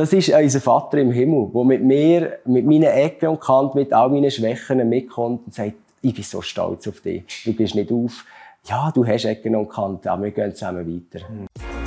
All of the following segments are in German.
das ist unser Vater im Himmel, der mit mir, mit meinen Ecken und Kanten, mit all meinen Schwächen mitkommt und sagt, ich bin so stolz auf dich. Du gehst nicht auf. Ja, du hast Ecken und Kanten, aber wir gehen zusammen weiter. Mhm.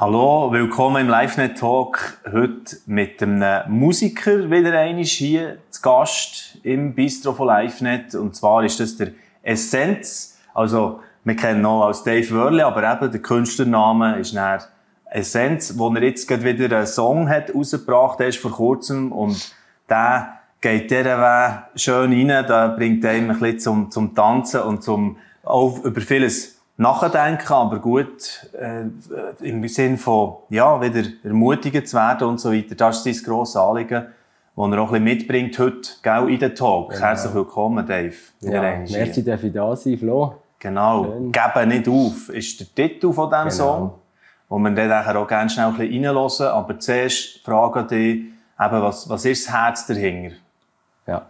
Hallo, willkommen im LiveNet Talk. Heute mit einem Musiker wieder einmal hier zu Gast im Bistro von LiveNet. Und zwar ist das der Essenz. Also, wir kennen ihn auch als Dave Wörle, aber eben der Künstlername ist dann Essenz, wo er jetzt gerade wieder einen Song hat rausgebracht, der ist vor kurzem. Und der geht dieser Weg schön rein, der bringt einem ein bisschen zum, zum Tanzen und zum, auch über vieles nachdenken, aber gut äh, im Sinn von ja, wieder ermutigt zu werden und so weiter. Das ist sein grosses Anliegen, das er auch ein bisschen mitbringt heute gell, in den Talk. Genau. Herzlich willkommen, Dave. Ja, merci, dass ich da sein, Flo. Genau. Schön. «Geben nicht auf» ist der Titel von diesem genau. Song, wo wir dann auch gerne schnell ein bisschen reinhören. Aber zuerst frage ich dich, eben, was, was ist das Herz dahinter? Ja,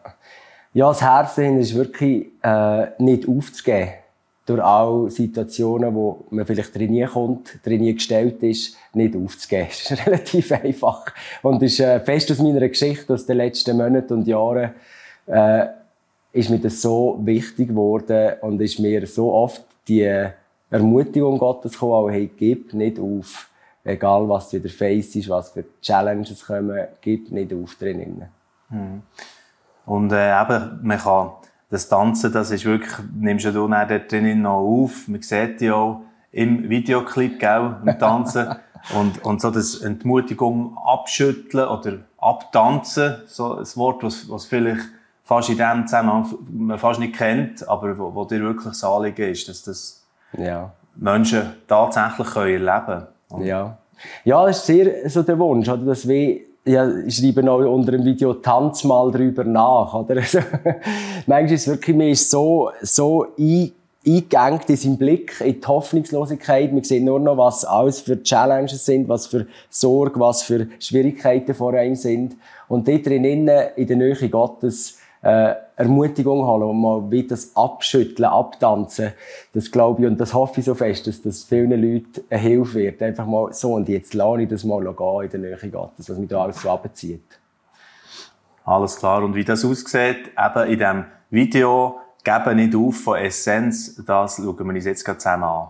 ja das Herz dahinter ist wirklich äh, nicht aufzugeben durch alle Situationen, wo man vielleicht drin kommt, drin gestellt ist, nicht aufzugeben. Das ist relativ einfach. Und ist äh, fest aus meiner Geschichte aus den letzten Monaten und Jahren, äh, ist mir das so wichtig geworden und ist mir so oft die Ermutigung Gottes gekommen, auch, hey, gib nicht auf. Egal, was wieder Face ist, was für Challenges kommen, gib nicht auf drinnen. Hm. Und äh, eben, man kann das Tanzen, das ist wirklich, nimmst du da dort drinnen noch auf. Man sieht ja auch im Videoclip, gell, im Tanzen. und, und so das Entmutigung abschütteln oder abtanzen, so ein Wort, was, was vielleicht fast in dem Zusammenhang man fast nicht kennt, aber wo, wo dir wirklich das Anliegen ist, dass das ja. Menschen tatsächlich können erleben können. Ja. Ja, das ist sehr so der Wunsch, oder? dass wir ja, schreibe auch unter dem Video «Tanz mal drüber nach», oder? Also, manchmal ist es wirklich, man ist so, so ein, eingegangen in seinen Blick, in die Hoffnungslosigkeit. Man sieht nur noch, was alles für Challenges sind, was für Sorge, was für Schwierigkeiten vor einem sind. Und dort drinnen, in der Nähe Gottes, äh, Ermutigung holen und mal wieder das abschütteln, abtanzen. Das glaube ich und das hoffe ich so fest, dass das vielen Leuten eine Hilfe wird. Einfach mal so und jetzt lasse ich das mal gehen in der Nähe Gottes, was mich da alles so abzieht. Alles klar. Und wie das aussieht, eben in diesem Video, geben nicht auf von Essenz, das schauen wir uns jetzt gerade zusammen an.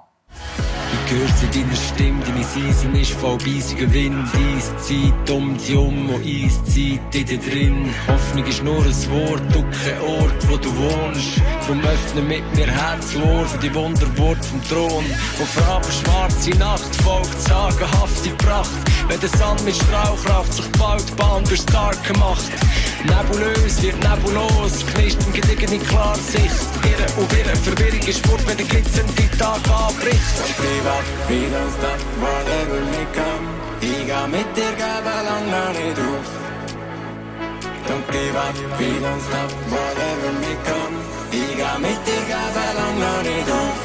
Höre in deiner Stimme, deine Season ist vorbei, sie gewinnt Eiszeit um die um und Eiszeit in dir drin. Hoffnung ist nur ein Wort und kein Ort, wo du wohnst. Drum öffne mit mir Herz, für die Wunderwort vom Thron. Wo Farbe schwarze Nacht folgt, sagenhafte Pracht. Wenn der Sand mit Strahlkraft sich baut, Bahn durch stark gemacht. Nebulös wird nebulos, knischt im Gedigen in Klarsicht. Irre und wirre, Verwirrung ist Sport, wenn der glitzernde Tag anbricht give up, we don't stop, whatever may come. Ich geh mit dir, gebe lang noch nicht auf. Don't give up, we don't stop, whatever may come. Ich geh mit dir, gebe lang noch nicht auf.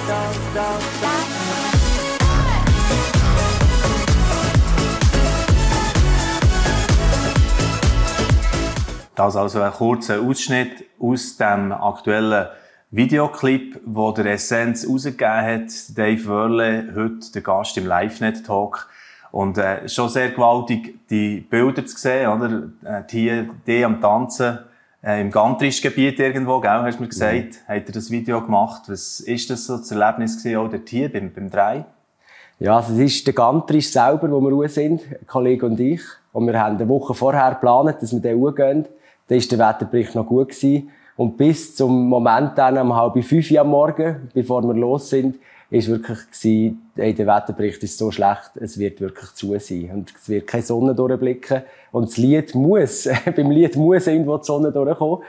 Das also ein kurzer Ausschnitt aus dem aktuellen Videoclip, wo der Essenz rausgegeben hat, Dave Wörle, heute der Gast im LiveNet-Talk. Und äh, schon sehr gewaltig, die Bilder zu sehen, oder? Äh, die, die am Tanzen äh, im Gantrisch-Gebiet irgendwo, gell, hast du mir gesagt, mhm. hat er das Video gemacht. Was ist das so das Erlebnis gewesen, auch dort hier beim, beim Drei? Ja, also es ist der Gantrisch selber, wo wir raus sind, ein Kollege und ich. Und wir haben eine Woche vorher geplant, dass wir da hochgehen. Da war der Wetterbericht noch gut gewesen. Und bis zum Moment dann um halb fünf Uhr am Morgen, bevor wir los sind, ist wirklich gewesen, hey, der Wetterbericht ist so schlecht, es wird wirklich zu sein. Und es wird keine Sonne durchblicken. Und das Lied muss, beim Lied muss irgendwo die Sonne durchkommen.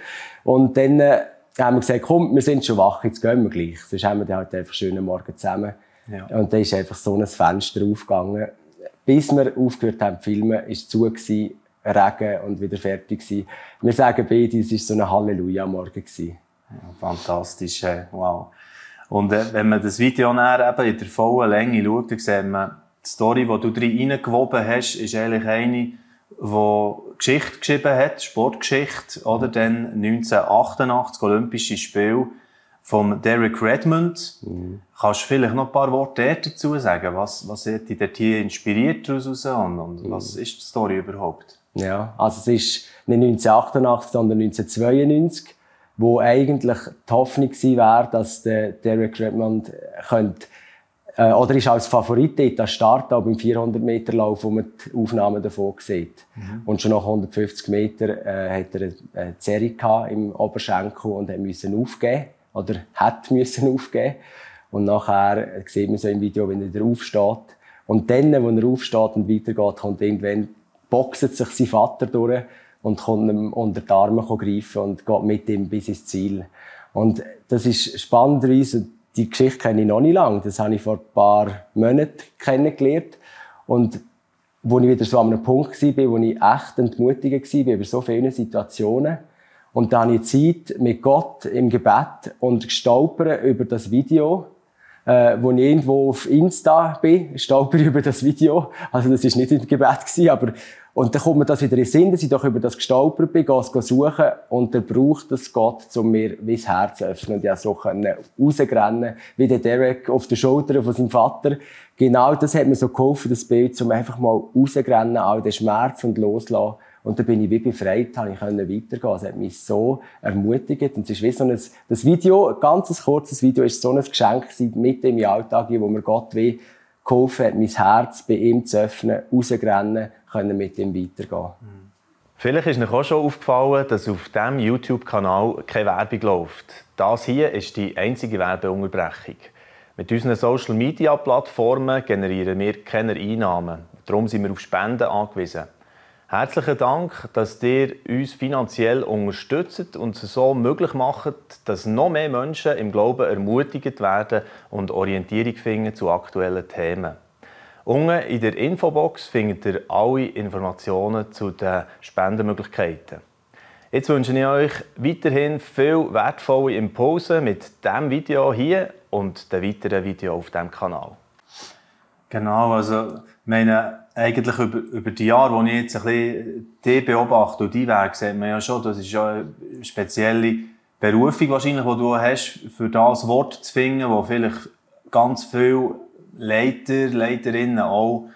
Und dann äh, haben wir gesagt, komm, wir sind schon wach, jetzt gehen wir gleich. Sonst haben wir dann halt einfach schönen Morgen zusammen. Ja. Und dann ist einfach so ein Fenster aufgegangen. Bis wir aufgehört haben zu filmen, ist es zu gewesen. Regen und wieder fertig gewesen. Wir sagen beide, es war so ein Halleluja-Morgen. fantastisch, wow. Und äh, wenn man das Video näher eben in der vollen Länge schaut, dann sieht man, die Story, die du drin reingewoben hast, ist eigentlich eine, die Geschichte geschrieben hat, Sportgeschichte, oder dann 1988, Olympische Spiele von Derek Redmond. Mhm. Kannst du vielleicht noch ein paar Worte dazu sagen? Was, was hat dich dort hier inspiriert daraus und, und mhm. was ist die Story überhaupt? Ja, also es ist nicht 1988, sondern 1992, wo eigentlich die Hoffnung wäre, dass der Derek Redmond könnte äh, oder ist als Favorit dort an Start beim 400-Meter-Lauf, wo man die Aufnahmen davon sieht. Mhm. Und schon nach 150 Meter äh, hat er eine Serie im Oberschenkel und hat müssen aufgeben oder hat müssen aufgeben. Und nachher sieht man so im Video, wenn er aufsteht. Und dann, wenn er aufsteht und weitergeht, kommt irgendwann, boxt sich sein Vater durch und kommt ihm unter die Arme greifen und geht mit ihm bis ins Ziel. Und das ist spannenderweise, die Geschichte kenne ich noch nicht lange. Das habe ich vor ein paar Monaten kennengelernt. Und wo ich wieder so an einem Punkt war, wo ich echt entmutigt war über so viele Situationen. Und dann habe ich Zeit mit Gott im Gebet und gestolpert über das Video, äh, wo ich irgendwo auf Insta bin, stolper über das Video. Also das ist nicht im Gebet gewesen, aber und dann kommt mir das wieder in den Sinn, dass ich doch über das gestolpert bin, gehe es suchen und dann braucht es Gott, um mir das Herz zu öffnen und ich so rausrennen, wie der Derek auf der Schulter von seinem Vater. Genau das hat mir so geholfen, das Bild, um einfach mal rausrennen, all den Schmerz und loslassen. Und dann bin ich wie befreit, habe ich können weitergehen. Es hat mich so ermutigt. Und es ist wie so ein, das Video, ein ganz kurzes Video, ist so ein Geschenk mit im Alltag, wo mir Gott wie geholfen hat, mein Herz bei ihm zu öffnen, rausrennen, können mit ihm weitergehen. Vielleicht ist euch auch schon aufgefallen, dass auf diesem YouTube-Kanal keine Werbung läuft. Das hier ist die einzige Werbeunterbrechung. Mit unseren Social-Media-Plattformen generieren wir keine Einnahmen. Darum sind wir auf Spenden angewiesen. Herzlichen Dank, dass ihr uns finanziell unterstützt und es so möglich macht, dass noch mehr Menschen im Glauben ermutigt werden und Orientierung finden zu aktuellen Themen. Unten in der Infobox findet ihr alle Informationen zu den Spendenmöglichkeiten. Jetzt wünsche ich euch weiterhin viel wertvolle Impulse mit diesem Video hier und den weiteren Videos auf diesem Kanal. Genau, also meine, eigentlich über, über die Jahre, wo ich jetzt ein bisschen die beobachte und die Weg, sieht man ja schon, das ist ja eine spezielle Berufung wahrscheinlich, die du hast, für das Wort zu finden, wo vielleicht ganz viele Leiter, Leiterinnen auch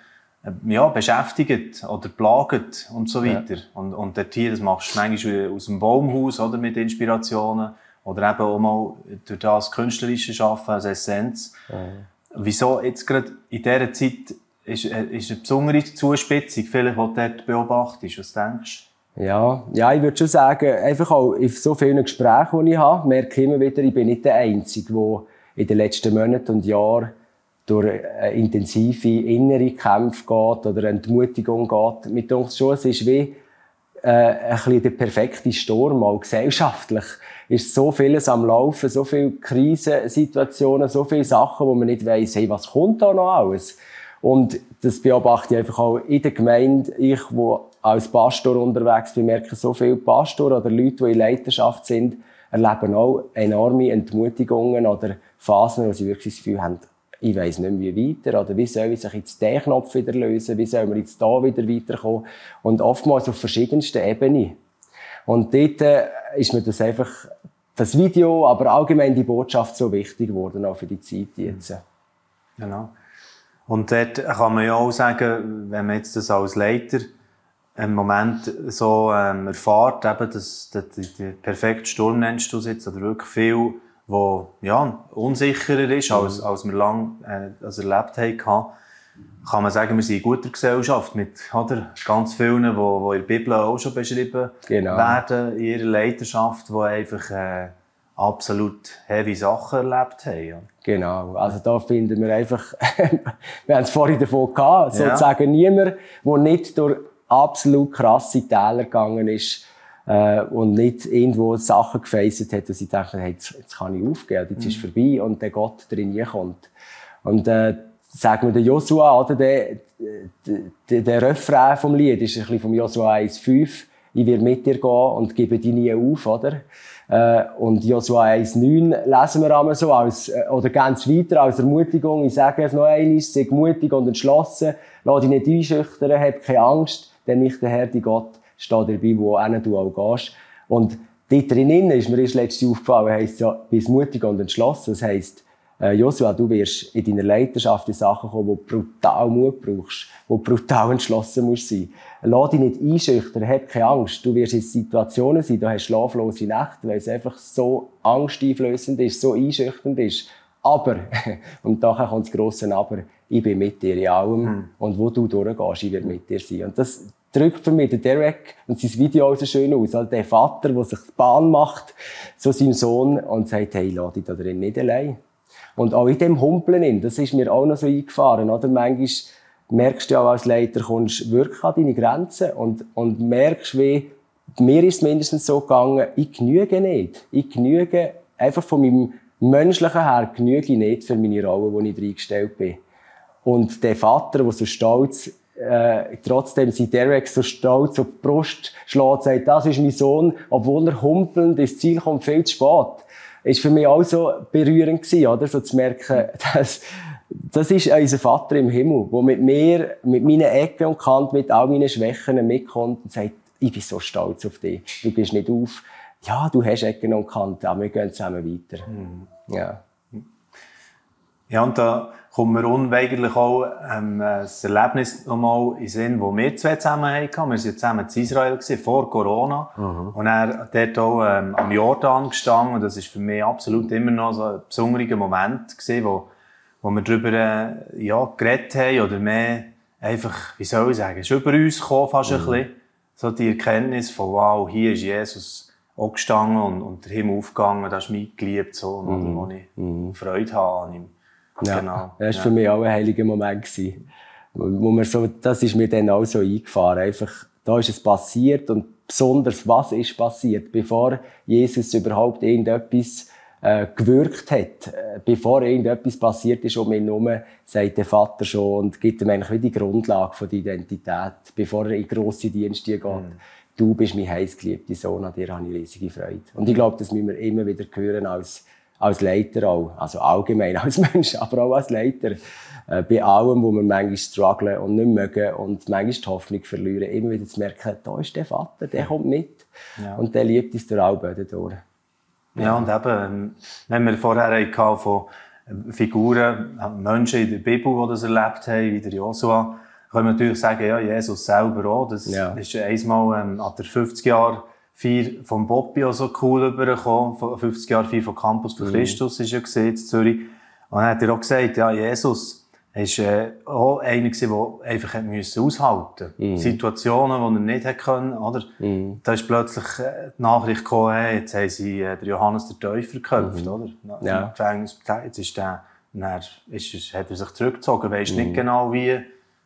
äh, ja, beschäftigt oder plagt und so weiter. Ja. Und, und dort hier, das machst du manchmal aus dem Baumhaus oder mit Inspirationen oder eben auch mal durch das künstlerische Schaffen als Essenz. Mhm. Wieso jetzt gerade in dieser Zeit ist, äh, ist eine besondere Zuspitzung, vielleicht, die du dort beobachtest? Was denkst du? Ja, ja, ich würde schon sagen, einfach auch in so vielen Gesprächen, die ich habe, merke ich immer wieder, ich bin nicht der Einzige, der in den letzten Monaten und Jahren durch intensive innere Kämpfe geht oder Entmutigung geht. Mit uns schon, es ist wie äh, ein bisschen der perfekte Sturm, auch gesellschaftlich. Ist so vieles am Laufen, so viele Krisensituationen, so viele Sachen, wo man nicht weiss, hey, was kommt da noch alles? Und das beobachte ich einfach auch in der Gemeinde. Ich, wo als Pastor unterwegs bin, merke so viele Pastor oder Leute, die in Leiterschaft sind, erleben auch enorme Entmutigungen oder Phasen, wo sie wirklich das Gefühl haben, ich weiss nicht mehr wie weiter, oder wie soll ich sich jetzt den Knopf wieder lösen, wie soll man jetzt da wieder weiterkommen. Und oftmals auf verschiedensten Ebenen. Und dort äh, ist mir das einfach, das Video, aber allgemein die Botschaft so wichtig geworden, auch für die Zeit jetzt. Genau. Und dort kann man ja auch sagen, wenn man jetzt das als Leiter im Moment so ähm, erfahrt, eben, dass, dass der perfekte Sturm nennst du es jetzt, oder wirklich viel, wo ja, unsicherer ist, als, als wir lange äh, als erlebt haben, kann man sagen, wir sind in guter Gesellschaft mit oder, ganz vielen, die, die in der Bibel auch schon beschrieben genau. werden, in ihrer Leiterschaft, die einfach äh, absolut heavy Sachen erlebt haben. Genau, also da finden wir einfach, wir haben es vorhin davon gehabt, sozusagen ja. niemand, der nicht durch absolut krasse Täler gegangen ist äh, und nicht irgendwo Sachen gefacet hat, dass ich dachte, hey, jetzt, jetzt kann ich aufgeben, jetzt mhm. ist es vorbei und der Gott drin kommt. Und äh, sagen wir der Joshua, oder der, der, der Refrain vom Lied ist ein bisschen vom Joshua 1,5 ich werde mit dir gehen und gebe dich nie auf, oder? Äh, und Joshua 1,9 lesen wir einmal so, als, äh, oder ganz weiter als Ermutigung. Ich sage es noch einmal, sei mutig und entschlossen, lass dich nicht einschüchtern, hab keine Angst, denn nicht der Herr, die Gott, steht dabei, wo du auch gehst. Und dort drinnen ist mir erst letzte aufgefallen, heisst ja, bist mutig und entschlossen. Das heisst, äh, Joshua, du wirst in deiner Leiterschaft in Sachen kommen, wo du brutal Mut brauchst, wo du brutal entschlossen musst sein. Lass dich nicht einschüchtern, hab keine Angst. Du wirst in Situationen sein, du hast schlaflose Nächte, weil es einfach so angsteinflößend ist, so einschüchternd ist. Aber, und daher kommt das grosse Aber, ich bin mit dir in allem. Hm. Und wo du durchgehst, ich werde mit dir sein. Und das drückt für mich der Derek und sein Video so schön aus. Also der Vater, der sich die Bahn macht zu seinem Sohn und sagt, hey, lass dich da drin nicht allein. Und auch in dem Humpeln, das ist mir auch noch so eingefahren, oder? Manchmal merkst du ja als Leiter, kommst wirklich an deine Grenzen und, und merkst, wie, mir ist es mindestens so gegangen, ich genüge nicht. Ich genüge einfach von meinem menschlichen her genüge nicht für meine Rolle, wo ich reingestellt bin. Und der Vater, der so stolz, äh, trotzdem sein Derek so stolz auf die Brust schlägt, sagt, das ist mein Sohn, obwohl er humpelnd ins Ziel kommt, viel zu spät ist für mich auch so berührend gewesen, oder? So zu merken, dass, das ist unser Vater im Himmel, der mit mir, mit meinen Ecken und Kanten, mit all meinen Schwächen mitkommt und sagt, ich bin so stolz auf dich. Du gehst nicht auf. Ja, du hast Ecken und Kanten, aber wir gehen zusammen weiter. Mhm. Ja. Ja, und da kommt mir unweigerlich auch ähm, das Erlebnis nochmal in den Sinn, wo wir zwei zusammen hatten. Wir waren zusammen in Israel, gewesen, vor Corona. Mhm. Und er dort auch ähm, am Jordan gestanden. Und das ist für mich absolut immer noch so ein besonderer Moment gewesen, wo, wo wir darüber äh, ja, geredet haben oder mehr einfach, wie soll ich sagen, ist über uns gekommen fast mhm. ein bisschen. So die Erkenntnis von, wow, hier ist Jesus auch gestanden und, und der Himmel aufgegangen, das ist mitgeliebt, so, mhm. wo ich mhm. Freude habe an ihm. Ja, genau. Das war für mich auch ein heiliger Moment. Gewesen. Wo man so, das ist mir dann auch so eingefahren. Einfach, da ist es passiert und besonders, was ist passiert, bevor Jesus überhaupt irgendetwas äh, gewirkt hat, äh, bevor irgendetwas passiert ist um ihn herum, sagt der Vater schon und gibt ihm eigentlich wie die Grundlage von der Identität, bevor er in grosse Dienste geht. Mhm. Du bist mein heißgeliebter Sohn, an dir habe ich riesige Freude. Und ich glaube, das müssen wir immer wieder hören als als Leiter auch, also allgemein als Mensch, aber auch als Leiter, äh, bei allem, wo wir manchmal strugglen und nicht mögen und manchmal die Hoffnung verlieren, immer wieder zu merken, da ist der Vater, der kommt mit ja. und der liebt uns durch alle Böden durch. Ja. ja, und eben, ähm, wenn wir vorher hatten von ähm, Figuren, Menschen in der Bibel, die das erlebt haben, wie der Joshua, können wir natürlich sagen, ja, Jesus selber auch, das ja. ist einmal ähm, an der 50 Jahre Feier vom Bobby auch so cool übergekommen. 50 Jahre Feier von Campus für mhm. Christus ist ja gesehen in Zürich. Und dann hat er auch gesagt, ja, Jesus ist äh, auch einer gewesen, der einfach müssen aushalten musste. Mhm. Situationen, die er nicht hätte können, oder? Mhm. Da ist plötzlich äh, die Nachricht gekommen, hey, jetzt haben sie äh, Johannes der Täufer geköpft, mhm. oder? Ja. Im Gefängnis, jetzt ist der, dann ist, ist, hat er sich zurückgezogen, weisst nicht mhm. genau wie,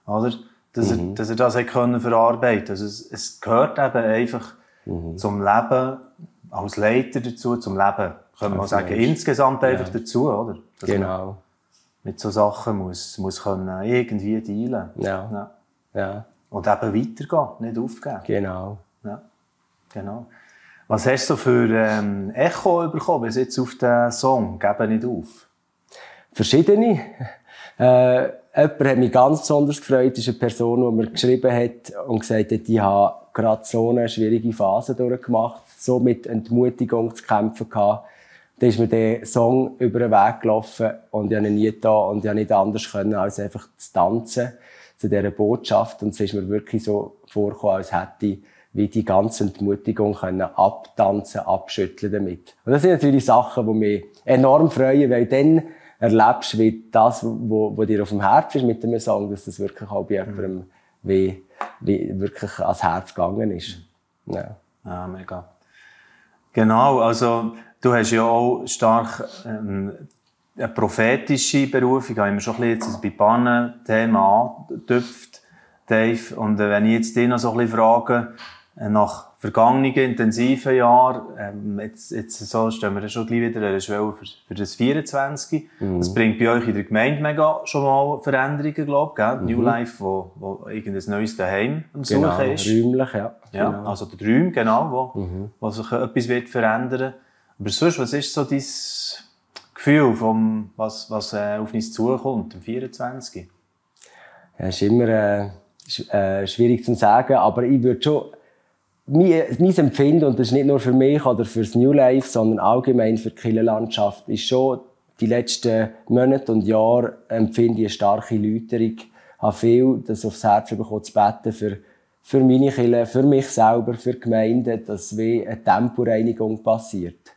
oder? Dass, er, mhm. dass er das können verarbeiten. Also es, es gehört eben einfach, mhm. zum Leben als Leiter dazu, zum Leben, können wir sagen, Mensch. insgesamt einfach ja. dazu, oder? Dass genau. Mit so Sachen muss, muss können irgendwie dealen. Ja. ja. ja. Und eben weitergehen, nicht aufgeben. Genau. Ja. Genau. Was hast du für ähm, Echo bekommen bis jetzt auf den Song «Gebe nicht auf»? Verschiedene. Äh, jemand hat mich ganz besonders gefreut, das ist eine Person, die mir geschrieben hat und gesagt hat, ich habe gerade so eine schwierige Phase durchgemacht, so mit Entmutigung zu kämpfen gehabt. Da ist mir der Song über den Weg gelaufen und ich habe ihn nie da und ich habe nicht anders können, als einfach zu tanzen zu dieser Botschaft. Und es ist mir wirklich so vorgekommen, als hätte ich wie die ganze Entmutigung können abtanzen, abschütteln damit. Und das sind natürlich Sachen, die mich enorm freuen, weil dann erlebst, wie das, was dir auf dem Herzen ist mit dem Song, dass das wirklich auch bei jemandem wie, wie wirklich ans Herz gegangen ist. Ja. ja, mega. Genau, also du hast ja auch stark ähm, eine prophetische Berufung, haben wir schon ein bisschen bei Pannen-Thema angetüpft, Dave. Und äh, wenn ich jetzt dich noch so ein bisschen frage, nach vergangenen intensiven Jahren, ähm, jetzt, jetzt so stehen wir schon gleich wieder an der Schwelle für, für das 24. Mhm. Das bringt bei euch in der Gemeinde mega schon mal Veränderungen, glaube ich, mhm. New Life, wo, wo irgendein neues Daheim am genau, Suchen ist. räumlich, ja. Ja, genau. also der Räum, genau, wo, mhm. wo sich etwas wird verändern Aber sonst, was ist so dein Gefühl, vom, was, was äh, auf uns zukommt, im 24? Ja, ist immer äh, äh, schwierig zu sagen, aber ich würde schon mein, Empfinden, und das ist nicht nur für mich oder für das New Life, sondern allgemein für die Kirchenlandschaft, ist schon, die letzten Monate und Jahre empfinde ich eine starke Läuterung. Ich habe viel das aufs Herz bekommen, zu beten für, für meine Kirche, für mich selber, für die Gemeinde, dass wie eine Temporeinigung passiert.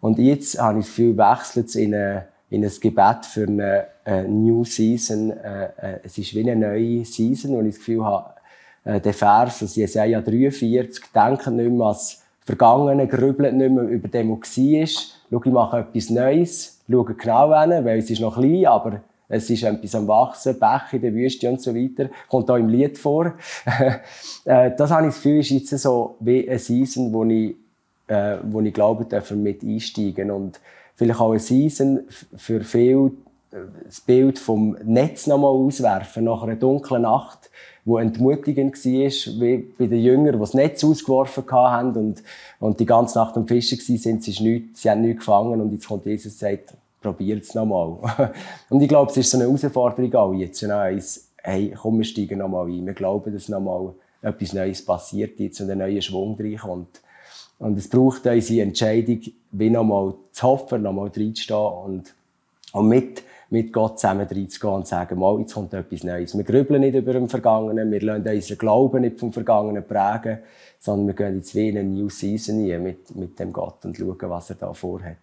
Und jetzt habe ich das wechselt in, eine, in ein Gebet für eine, eine New Season. Äh, äh, es ist wie eine neue Season, wo ich das Gefühl habe, äh, der Vers aus Jesaja 43, denken nicht mehr ans Vergangene, grübeln nicht mehr über dem, was war. Schau, ich mache etwas Neues, schau genau hin, weil es ist noch klein, aber es ist etwas am Wachsen, Bäche in der Wüste und so weiter. Kommt auch im Lied vor. Äh, das habe ich das Gefühl, ist jetzt so wie eine Season, wo ich, äh, wo ich glaube, dürfen mit einsteigen. Und vielleicht auch eine Season für viele, äh, das Bild vom Netz nochmal auswerfen, nach einer dunklen Nacht wo entmutigend war, wie bei den Jüngern, die das Netz ausgeworfen haben und, und die ganze Nacht am Fischen waren, sie, nichts, sie haben nichts gefangen und jetzt kommt Jesus und sagt, probiert es nochmal. und ich glaube, es ist so eine Herausforderung auch jetzt, hey, komm, wir steigen nochmal ein. Wir glauben, dass nochmal etwas Neues passiert jetzt und ein neuer Schwung reinkommt. Und es braucht unsere Entscheidung, wie nochmal zu hoffen, nochmal reinzustehen und, und mit mit Gott zusammen reinzugehen und zu sagen, mal, jetzt kommt etwas Neues. Wir grübeln nicht über den Vergangenen, wir lassen unseren Glauben nicht vom Vergangenen prägen, sondern wir gehen jetzt wie in eine New Season rein mit, mit dem Gott und schauen, was er da vorhat.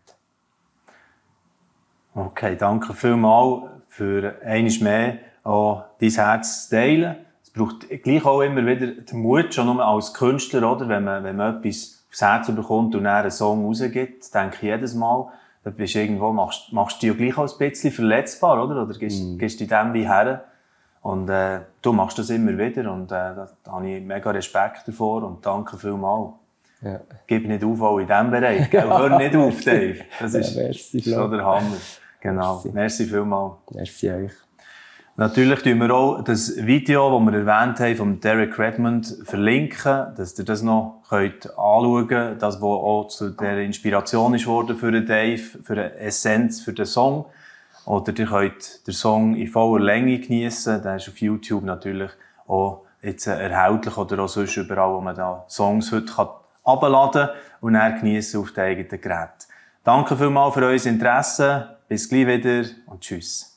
Okay, danke vielmals für eines mehr auch dein Herz zu teilen. Es braucht gleich auch immer wieder den Mut, schon nur als Künstler, oder? Wenn man, wenn man etwas aufs Herz bekommt und dann einen Song rausgibt, denke ich jedes Mal, da bist du irgendwo, machst, machst du dich ja gleich auch ein bisschen verletzbar, oder? Oder gehst, mm. gehst du dem wie her. Und äh, du machst das immer wieder und äh, da, da habe ich mega Respekt davor und danke vielmals. Ja. Gib nicht auf auch in diesem Bereich. Gell? Hör nicht auf, Dave. Das ist ja, merci, schon der Hammer. Genau. Merci, merci vielmals. Merci euch. Natürlich tun wir auch das Video, das wir erwähnt haben, von Derek Redmond verlinken, dass ihr das noch könnt anschauen könnt. Das, was auch zu der Inspiration ist worden für den Dave, für eine Essenz, für den Song. Oder ihr könnt den Song in voller Länge geniessen. Der ist auf YouTube natürlich auch jetzt erhältlich oder auch sonst überall, wo man da Songs heute kann abladen und dann geniessen auf den eigenen Gerät. Danke vielmals für euer Interesse. Bis gleich wieder und tschüss.